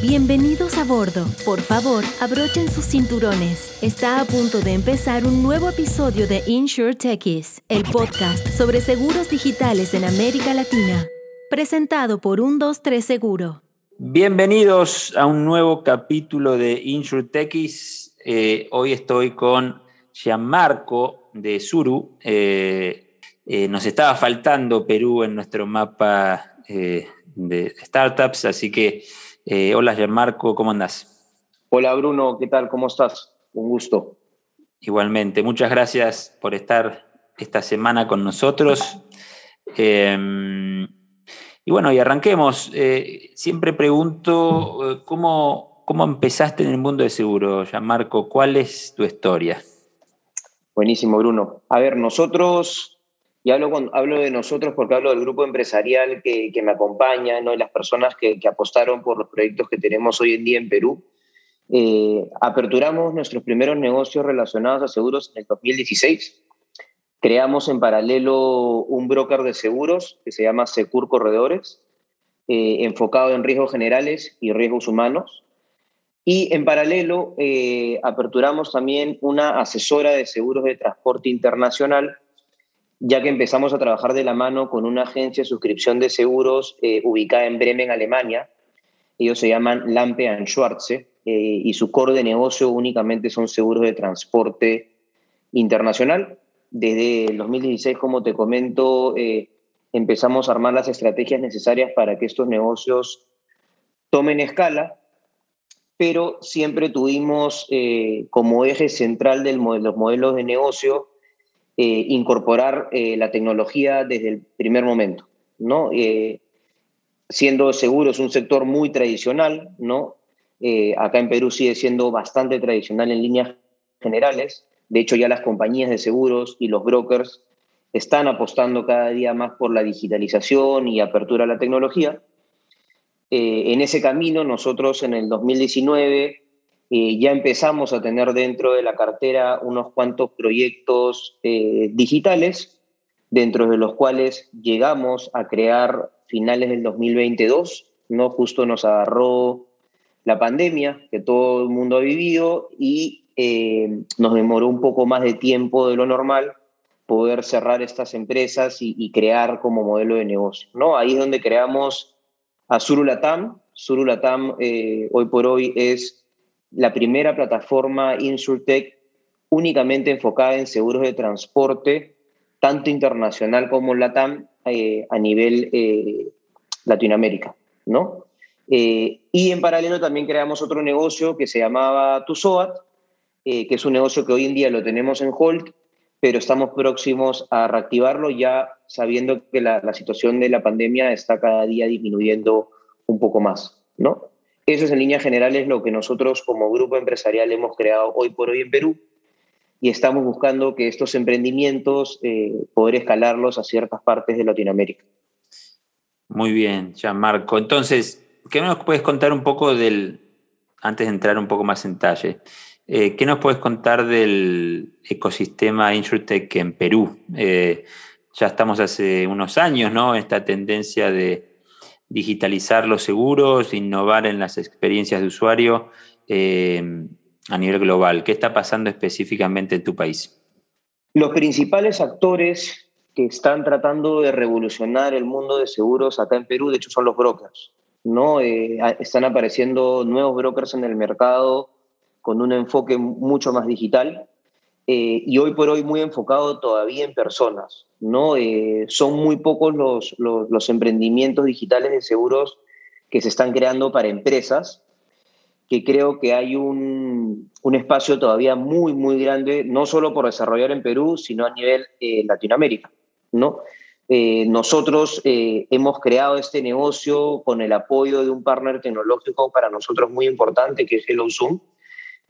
Bienvenidos a bordo. Por favor, abrochen sus cinturones. Está a punto de empezar un nuevo episodio de Insure Techies, el podcast sobre seguros digitales en América Latina. Presentado por 123 Seguro. Bienvenidos a un nuevo capítulo de Insure Techies. Eh, hoy estoy con Gianmarco de Suru. Eh, eh, nos estaba faltando Perú en nuestro mapa de startups, así que eh, hola, Gianmarco, ¿cómo andás? Hola, Bruno, ¿qué tal? ¿Cómo estás? Un gusto. Igualmente, muchas gracias por estar esta semana con nosotros. Em, y bueno, y arranquemos. Eh, siempre pregunto, eh, ¿cómo, ¿cómo empezaste en el mundo de seguro, Gianmarco? ¿Cuál es tu historia? Buenísimo, Bruno. A ver, nosotros y hablo, hablo de nosotros porque hablo del grupo empresarial que, me acompaña, ¿no? y las personas que, apostaron por los proyectos que tenemos hoy en día en Perú. Eh, aperturamos nuestros primeros negocios relacionados a seguros en el 2016. Creamos en paralelo un broker de seguros que se llama Secur Corredores, eh, enfocado en riesgos generales y riesgos humanos. Y en paralelo eh, aperturamos también una asesora de seguros de transporte internacional ya que empezamos a trabajar de la mano con una agencia de suscripción de seguros eh, ubicada en Bremen, Alemania. Ellos se llaman Lampe Schwarze eh, y su core de negocio únicamente son seguros de transporte internacional. Desde el 2016, como te comento, eh, empezamos a armar las estrategias necesarias para que estos negocios tomen escala, pero siempre tuvimos como eje central de los modelos de negocio eh, incorporar eh, la tecnología desde el primer momento, ¿no? Eh, siendo seguros un sector muy tradicional, ¿no? acá en Perú sigue siendo bastante tradicional en líneas generales. De hecho, ya las compañías de seguros y los brokers están apostando cada día más por la digitalización y apertura a la tecnología. en ese camino, nosotros en el 2019 eh, ya empezamos a tener dentro de la cartera unos cuantos proyectos eh, digitales, dentro de los cuales llegamos a crear finales del 2022, ¿no? Justo nos agarró la pandemia que todo el mundo ha vivido y eh, nos demoró un poco más de tiempo de lo normal poder cerrar estas empresas y, crear como modelo de negocio, ¿no? Ahí es donde creamos a Surulatam. Surulatam hoy por hoy es la primera plataforma InsurTech únicamente enfocada en seguros de transporte, tanto internacional como LATAM, eh, a nivel eh, Latinoamérica, ¿no? Eh, y en paralelo también creamos otro negocio que se llamaba Tusoat, que es un negocio que hoy en día lo tenemos en hold, pero estamos próximos a reactivarlo ya sabiendo que la, la situación de la pandemia está cada día disminuyendo un poco más, ¿no? Eso es en líneas generales lo que nosotros como grupo empresarial hemos creado hoy por hoy en Perú y estamos buscando que estos emprendimientos eh, poder escalarlos a ciertas partes de Latinoamérica. Muy bien, Gianmarco. Entonces, ¿qué nos puedes contar un poco del, antes de entrar un poco más en detalle, eh, ¿qué nos puedes contar del ecosistema InsurTech en Perú? Eh, ya estamos hace unos años, ¿no? Esta tendencia de digitalizar los seguros, innovar en las experiencias de usuario eh, a nivel global. ¿Qué está pasando específicamente en tu país? Los principales actores que están tratando de revolucionar el mundo de seguros acá en Perú, de hecho, son los brokers. ¿no? Eh, están apareciendo nuevos brokers en el mercado con un enfoque mucho más digital eh, y hoy por hoy muy enfocado todavía en personas. ¿no? Eh, son muy pocos los, los, emprendimientos digitales de seguros que se están creando para empresas, que creo que hay un, un espacio todavía muy, muy grande, no solo por desarrollar en Perú, sino a nivel eh, Latinoamérica. ¿no? nosotros hemos creado este negocio con el apoyo de un partner tecnológico para nosotros muy importante, que es HelloZoom,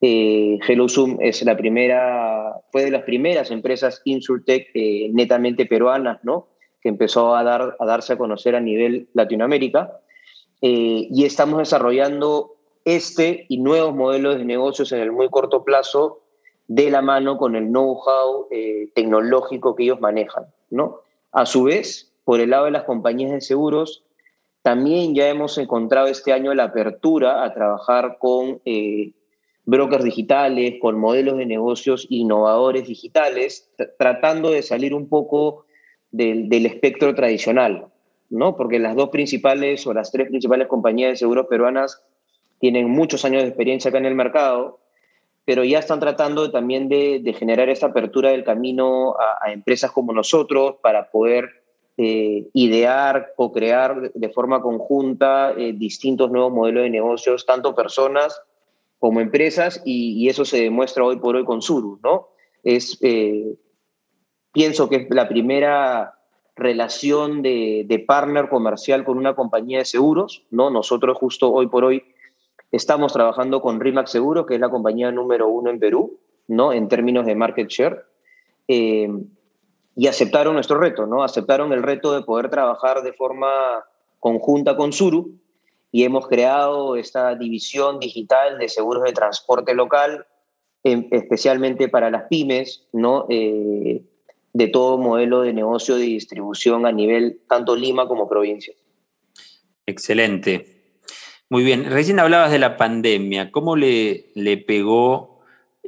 eh, HelloZoom es la primera, fue de las primeras empresas InsurTech eh, netamente peruanas, ¿no? Que empezó a, dar, a darse a conocer a nivel Latinoamérica. Eh, y estamos desarrollando este y nuevos modelos de negocios en el muy corto plazo de la mano con el know-how eh, tecnológico que ellos manejan, ¿no? A su vez, por el lado de las compañías de seguros, También ya hemos encontrado este año la apertura a trabajar con brokers digitales, con modelos de negocios innovadores digitales, tratando de salir un poco del, del, espectro tradicional, ¿no? Porque las dos principales o las tres principales compañías de seguros peruanas tienen muchos años de experiencia acá en el mercado, pero ya están tratando también de, de generar esta apertura del camino a, empresas como nosotros para poder eh, idear o crear de forma conjunta eh, distintos nuevos modelos de negocios, tanto personas como empresas, y, eso se demuestra hoy por hoy con Suru, ¿no? Es, eh, pienso que es la primera relación de, de, partner comercial con una compañía de seguros, ¿no? Nosotros justo hoy por hoy estamos trabajando con Rimax Seguros, que es la compañía número uno en Perú, ¿no? En términos de market share y aceptaron nuestro reto, ¿no? Aceptaron el reto de poder trabajar de forma conjunta con Suru y hemos creado esta división digital de seguros de transporte local, especialmente para las pymes, ¿no? Eh, de todo modelo de negocio de distribución a nivel tanto Lima como provincia. Excelente. Muy bien. Recién hablabas de la pandemia. ¿Cómo le, le pegó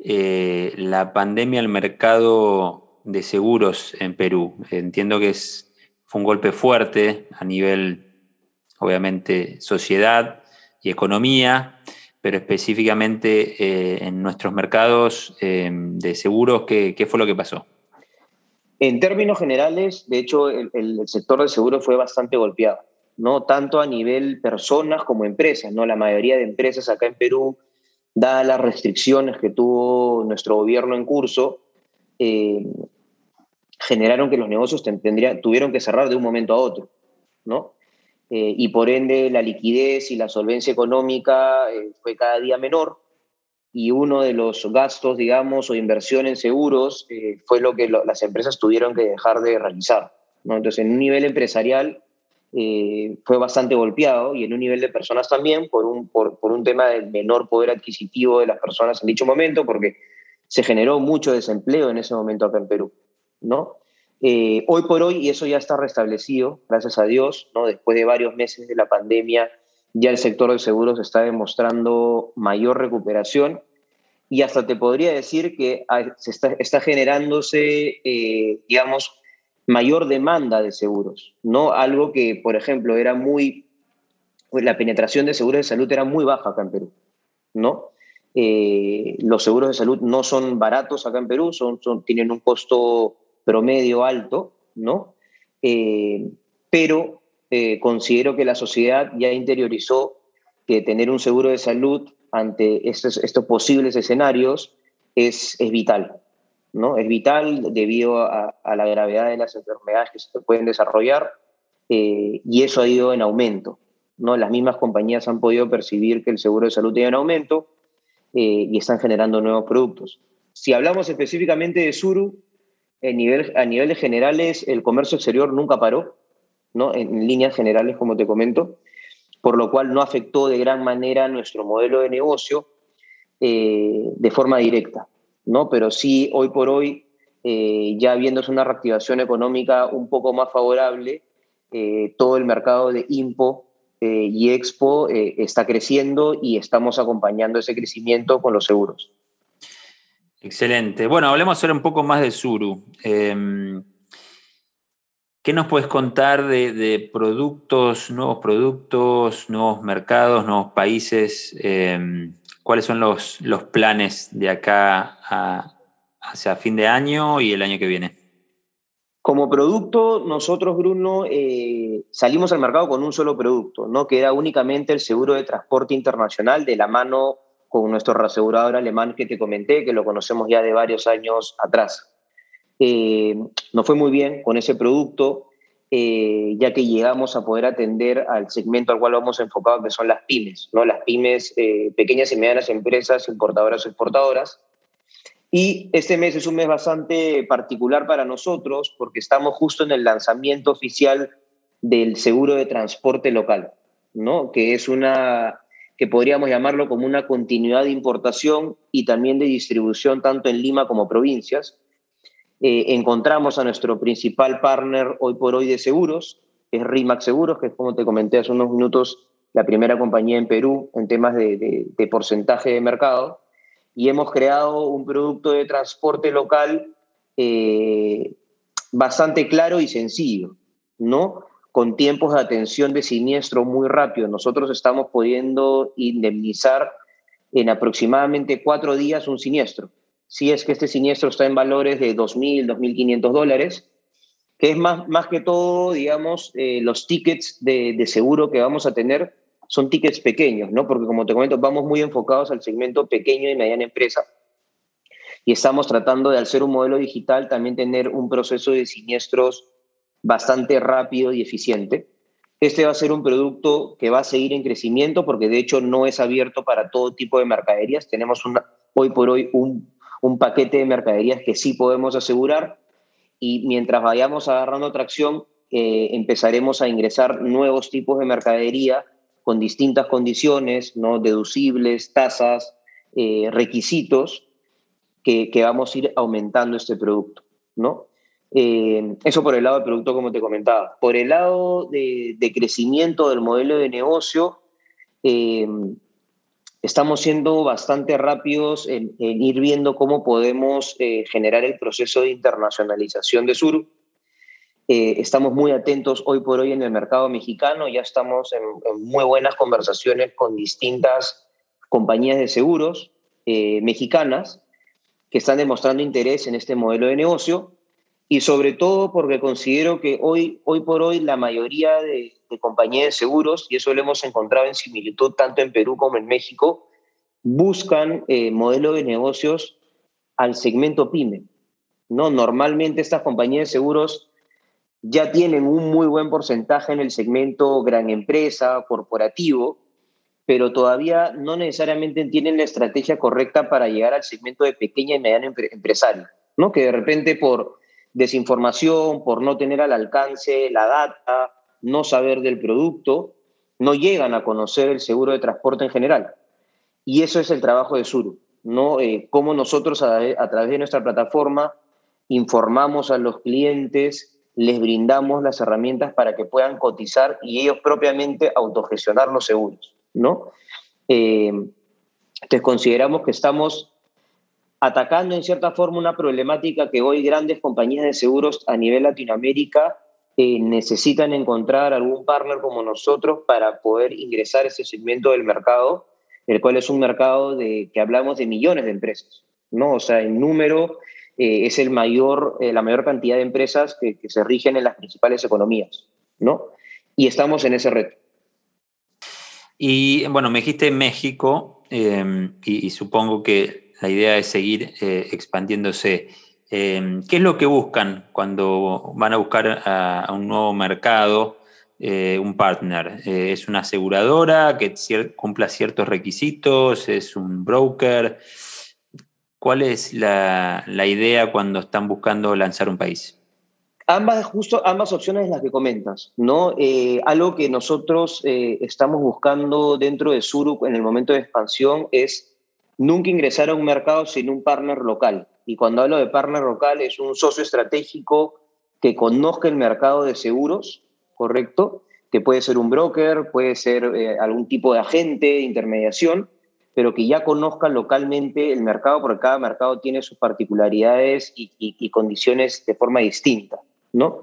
eh, la pandemia al mercado de seguros en Perú. Entiendo que es, fue un golpe fuerte a nivel, obviamente, sociedad y economía, pero específicamente eh, en nuestros mercados eh, de seguros, ¿qué, ¿qué, fue lo que pasó? En términos generales, de hecho, el, el, sector de seguros fue bastante golpeado, ¿no? Tanto a nivel personas como empresas, ¿no? La mayoría de empresas acá en Perú, dadas las restricciones que tuvo nuestro gobierno en curso, eh, generaron que los negocios tendrían, tuvieron que cerrar de un momento a otro, ¿no? Eh, y por ende la liquidez y la solvencia económica eh, fue cada día menor y uno de los gastos, digamos, o inversión en seguros eh, fue lo que las empresas tuvieron que dejar de realizar. ¿no? Entonces, en un nivel empresarial fue bastante golpeado y en un nivel de personas también por un, por, por un tema del menor poder adquisitivo de las personas en dicho momento, porque se generó mucho desempleo en ese momento acá en Perú, ¿no? Eh, hoy por hoy, y eso ya está restablecido, gracias a Dios, ¿no? Después de varios meses de la pandemia, ya el sector de seguros está demostrando mayor recuperación y hasta te podría decir que se está, está generándose, eh, digamos, mayor demanda de seguros, ¿no? Algo que, por ejemplo, era muy, pues la penetración de seguros de salud era muy baja acá en Perú, ¿no? Eh, los seguros de salud no son baratos acá en Perú, son, son tienen un costo promedio alto, ¿no? Eh, pero eh, considero que la sociedad ya interiorizó que tener un seguro de salud ante estos, posibles escenarios es, es, vital, ¿no? Es vital debido a, la gravedad de las enfermedades que se pueden desarrollar y eso ha ido en aumento, ¿no? Las mismas compañías han podido percibir que el seguro de salud tiene en aumento eh, y están generando nuevos productos. Si hablamos específicamente de Suru, en nivel, a niveles generales el comercio exterior nunca paró, ¿no? en, líneas generales, como te comento, por lo cual no afectó de gran manera nuestro modelo de negocio eh, de forma directa, ¿no? pero sí hoy por hoy, eh, ya viéndose una reactivación económica un poco más favorable, eh, todo el mercado de IMPO y Expo está creciendo y estamos acompañando ese crecimiento con los seguros. Excelente. Bueno, hablemos ahora un poco más de Suru. Eh, ¿Qué nos puedes contar de, de, productos, nuevos productos, nuevos mercados, nuevos países? Em, ¿Cuáles son los, los, planes de acá a, hacia fin de año y el año que viene? Como producto, nosotros, Bruno, eh, salimos al mercado con un solo producto, ¿no? que era únicamente el seguro de transporte internacional de la mano con nuestro reasegurador alemán que te comenté, que lo conocemos ya de varios años atrás. Eh, nos fue muy bien con ese producto, eh, ya que llegamos a poder atender al segmento al cual vamos enfocado, que son las pymes, ¿no? las pymes, eh, pequeñas y medianas empresas, importadoras o exportadoras, y este mes es un mes bastante particular para nosotros porque estamos justo en el lanzamiento oficial del seguro de transporte local, ¿no? que es una que podríamos llamarlo como una continuidad de importación y también de distribución tanto en Lima como provincias. Eh, encontramos a nuestro principal partner hoy por hoy de seguros, es RIMAX Seguros, que es como te comenté hace unos minutos, la primera compañía en Perú en temas de, porcentaje de mercado. Y hemos creado un producto de transporte local eh, bastante claro y sencillo, ¿no? Con tiempos de atención de siniestro muy rápido. Nosotros estamos pudiendo indemnizar en aproximadamente cuatro días un siniestro. Si es que este siniestro está en valores de 2.000, 2.500 dólares, que es más, más que todo, digamos, eh, los tickets de, de, seguro que vamos a tener son tickets pequeños, ¿no? Porque como te comento, vamos muy enfocados al segmento pequeño y mediana empresa. Y estamos tratando de, al ser un modelo digital, también tener un proceso de siniestros bastante rápido y eficiente. Este va a ser un producto que va a seguir en crecimiento porque de hecho no es abierto para todo tipo de mercaderías. Tenemos hoy por hoy un, un paquete de mercaderías que sí podemos asegurar y mientras vayamos agarrando tracción, eh, empezaremos a ingresar nuevos tipos de mercadería con distintas condiciones, ¿no? deducibles, tasas, eh, requisitos, que, vamos a ir aumentando este producto. ¿no? Eh, eso por el lado del producto, como te comentaba. Por el lado de, crecimiento del modelo de negocio, estamos siendo bastante rápidos en, ir viendo cómo podemos eh, generar el proceso de internacionalización de Sur. Eh, estamos muy atentos hoy por hoy en el mercado mexicano, ya estamos en, muy buenas conversaciones con distintas compañías de seguros eh, mexicanas que están demostrando interés en este modelo de negocio y sobre todo porque considero que hoy, hoy por hoy la mayoría de, compañías de seguros, y eso lo hemos encontrado en similitud tanto en Perú como en México, buscan eh, modelos de negocios al segmento pyme. ¿no? Normalmente estas compañías de seguros ya tienen un muy buen porcentaje en el segmento gran empresa, corporativo, pero todavía no necesariamente tienen la estrategia correcta para llegar al segmento de pequeña y mediana empresaria, ¿no? que de repente por desinformación, por no tener al alcance la data, no saber del producto, no llegan a conocer el seguro de transporte en general. Y eso es el trabajo de Suru, ¿no? Eh, cómo nosotros a, través de nuestra plataforma informamos a los clientes, les brindamos las herramientas para que puedan cotizar y ellos propiamente autogestionar los seguros, ¿no? Eh, entonces consideramos que estamos atacando en cierta forma una problemática que hoy grandes compañías de seguros a nivel Latinoamérica eh, necesitan encontrar algún partner como nosotros para poder ingresar a ese segmento del mercado, el cual es un mercado de que hablamos de millones de empresas, ¿no? O sea, en número eh, es el mayor, eh, la mayor cantidad de empresas que, se rigen en las principales economías, ¿no? Y estamos en ese reto. Y bueno, me dijiste México y, y, supongo que la idea es seguir expandiéndose. Em, ¿Qué es lo que buscan cuando van a buscar a, un nuevo mercado eh, un partner? Eh, ¿Es una aseguradora que cumpla ciertos requisitos? ¿Es un broker? ¿Cuál es la, idea cuando están buscando lanzar un país? Ambas, justo ambas opciones las que comentas, ¿no? Eh, algo que nosotros estamos buscando dentro de Suru en el momento de expansión es nunca ingresar a un mercado sin un partner local. Y cuando hablo de partner local es un socio estratégico que conozca el mercado de seguros, ¿correcto? Que puede ser un broker, puede ser eh, algún tipo de agente de intermediación, pero que ya conozca localmente el mercado, porque cada mercado tiene sus particularidades y, condiciones de forma distinta, ¿no?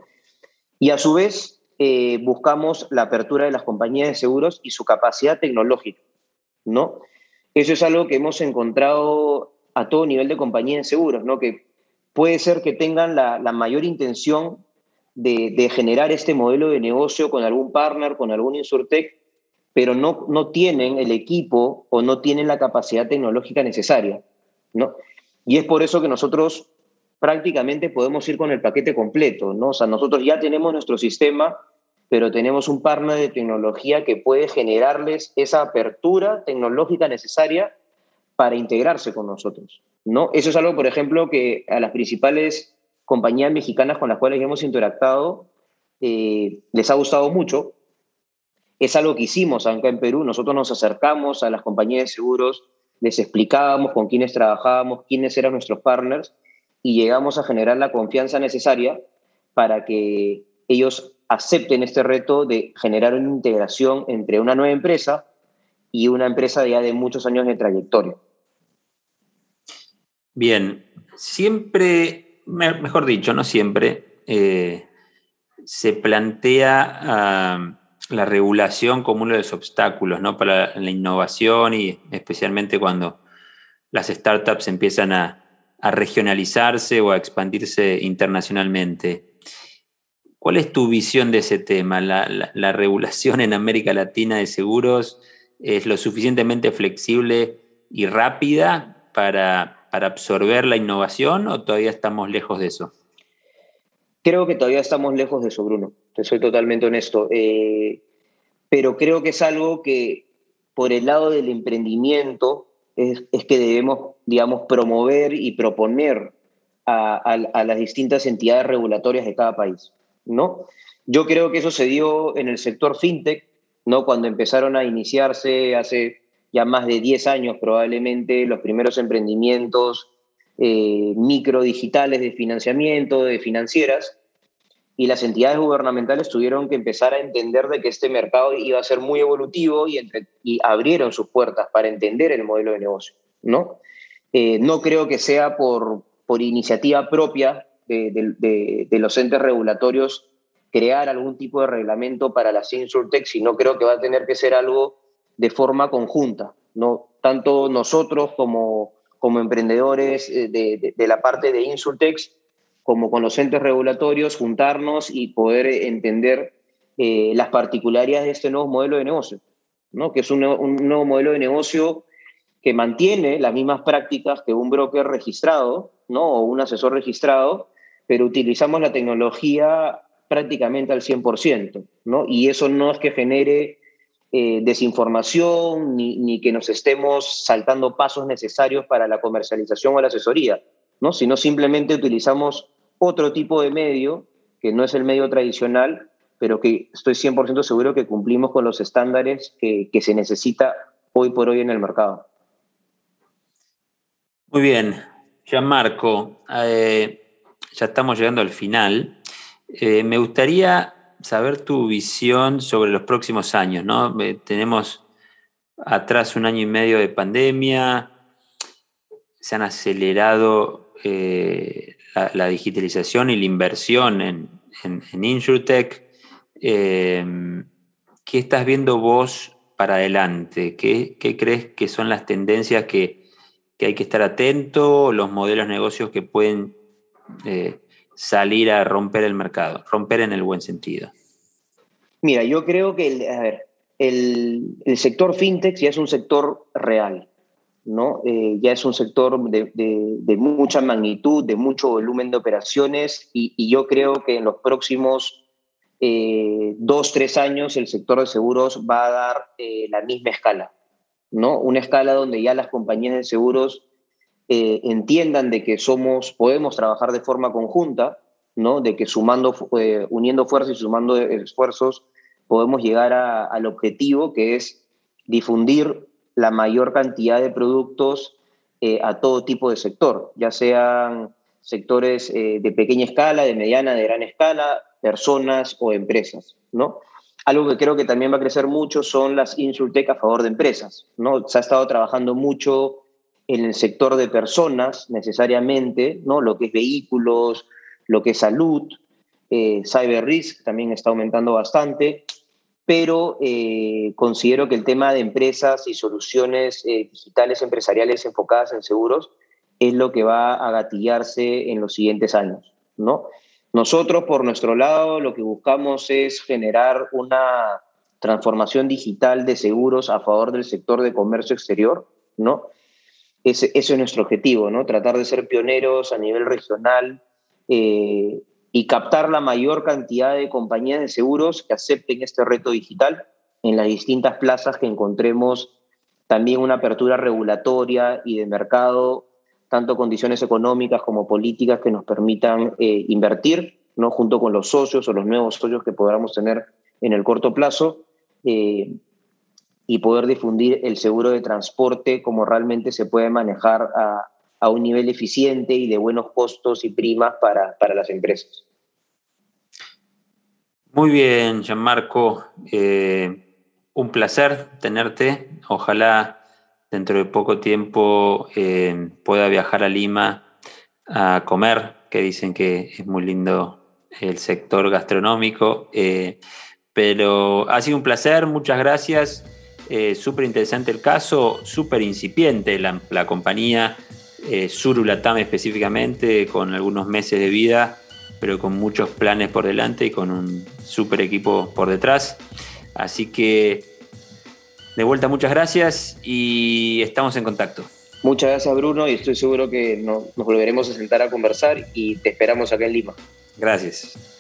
Y a su vez, eh, buscamos la apertura de las compañías de seguros y su capacidad tecnológica, ¿no? Eso es algo que hemos encontrado a todo nivel de compañía de seguros, ¿no? Que puede ser que tengan la, mayor intención de, generar este modelo de negocio con algún partner, con algún insurtech, pero no, no tienen el equipo o no tienen la capacidad tecnológica necesaria, ¿no? Y es por eso que nosotros prácticamente podemos ir con el paquete completo, ¿no? O sea, nosotros ya tenemos nuestro sistema, pero tenemos un partner de tecnología que puede generarles esa apertura tecnológica necesaria para integrarse con nosotros. ¿no? Eso es algo, por ejemplo, que a las principales compañías mexicanas con las cuales hemos interactuado eh, les ha gustado mucho. Es algo que hicimos acá en Perú. Nosotros nos acercamos a las compañías de seguros, les explicábamos con quiénes trabajábamos, quiénes eran nuestros partners y llegamos a generar la confianza necesaria para que ellos acepten este reto de generar una integración entre una nueva empresa y una empresa ya de muchos años de trayectoria. Bien, siempre, mejor dicho, no siempre, eh, se plantea la regulación como uno de los obstáculos ¿no? para la innovación y especialmente cuando las startups empiezan a, regionalizarse o a expandirse internacionalmente. ¿Cuál es tu visión de ese tema? ¿La, regulación en América Latina de seguros es lo suficientemente flexible y rápida para, para absorber la innovación o todavía estamos lejos de eso? Creo que todavía estamos lejos de eso, Bruno. Te soy totalmente honesto. Eh, pero creo que es algo que por el lado del emprendimiento es, que debemos, digamos, promover y proponer a, las distintas entidades regulatorias de cada país, ¿no? Yo creo que eso se dio en el sector fintech, ¿no? Cuando empezaron a iniciarse hace ya más de 10 años probablemente los primeros emprendimientos eh, micro digitales de financiamiento, de financieras, y las entidades gubernamentales tuvieron que empezar a entender de que este mercado iba a ser muy evolutivo y, y abrieron sus puertas para entender el modelo de negocio, ¿no? Eh, no creo que sea por, por iniciativa propia de, los entes regulatorios crear algún tipo de reglamento para la InsurTech, sino creo que va a tener que ser algo de forma conjunta, ¿no? Tanto nosotros como, como emprendedores eh, de, la parte de InsurTech como con los entes regulatorios, juntarnos y poder entender eh, las particularidades de este nuevo modelo de negocio, ¿no? que es un, nuevo modelo de negocio que mantiene las mismas prácticas que un broker registrado ¿no? o un asesor registrado, pero utilizamos la tecnología prácticamente al 100%, ¿no? y eso no es que genere eh, desinformación ni, ni, que nos estemos saltando pasos necesarios para la comercialización o la asesoría, ¿no? sino simplemente utilizamos otro tipo de medio, que no es el medio tradicional, pero que estoy 100% seguro que cumplimos con los estándares que, se necesita hoy por hoy en el mercado. Muy bien, Gianmarco, eh, ya estamos llegando al final. Eh, me gustaría saber tu visión sobre los próximos años, ¿no? Eh, tenemos atrás un año y medio de pandemia, se han acelerado la, digitalización y la inversión en, en, InsurTech. Em, ¿Qué estás viendo vos para adelante? ¿Qué, crees que son las tendencias que, hay que estar atento, los modelos de negocios que pueden salir a romper el mercado, romper en el buen sentido? Mira, yo creo que el, el sector fintech ya es un sector real. ¿no? Eh, ya es un sector de, mucha magnitud, de mucho volumen de operaciones y, yo creo que en los próximos eh, dos, tres años el sector de seguros va a dar eh, la misma escala, ¿no? Una escala donde ya las compañías de seguros entiendan de que somos, podemos trabajar de forma conjunta, ¿no? De que sumando, uniendo fuerzas y sumando esfuerzos podemos llegar al objetivo que es difundir la mayor cantidad de productos eh, a todo tipo de sector, ya sean sectores eh, de pequeña escala, de mediana, de gran escala, personas o empresas, ¿no? Algo que creo que también va a crecer mucho son las insultec a favor de empresas, ¿no? Se ha estado trabajando mucho en el sector de personas necesariamente, ¿no? Lo que es vehículos, lo que es salud, eh, cyber risk también está aumentando bastante pero eh, considero que el tema de empresas y soluciones eh, digitales empresariales enfocadas en seguros es lo que va a gatillarse en los siguientes años, ¿no? Nosotros, por nuestro lado, lo que buscamos es generar una transformación digital de seguros a favor del sector de comercio exterior, ¿no? Ese, es nuestro objetivo, ¿no? Tratar de ser pioneros a nivel regional eh, y captar la mayor cantidad de compañías de seguros que acepten este reto digital en las distintas plazas que encontremos también una apertura regulatoria y de mercado, tanto condiciones económicas como políticas que nos permitan eh, invertir, ¿no? junto con los socios o los nuevos socios que podamos tener en el corto plazo, eh, y poder difundir el seguro de transporte como realmente se puede manejar a, a un nivel eficiente y de buenos costos y primas para, para las empresas. Muy bien, Gianmarco. Eh, un placer tenerte. Ojalá dentro de poco tiempo eh, pueda viajar a Lima a comer, que dicen que es muy lindo el sector gastronómico. Eh, pero ha sido un placer, muchas gracias. Súper interesante el caso, súper incipiente la, la compañía, Surulatam específicamente, con algunos meses de vida pero con muchos planes por delante y con un super equipo por detrás. Así que de vuelta muchas gracias y estamos en contacto. Muchas gracias Bruno y estoy seguro que nos, volveremos a sentar a conversar y te esperamos acá en Lima. Gracias.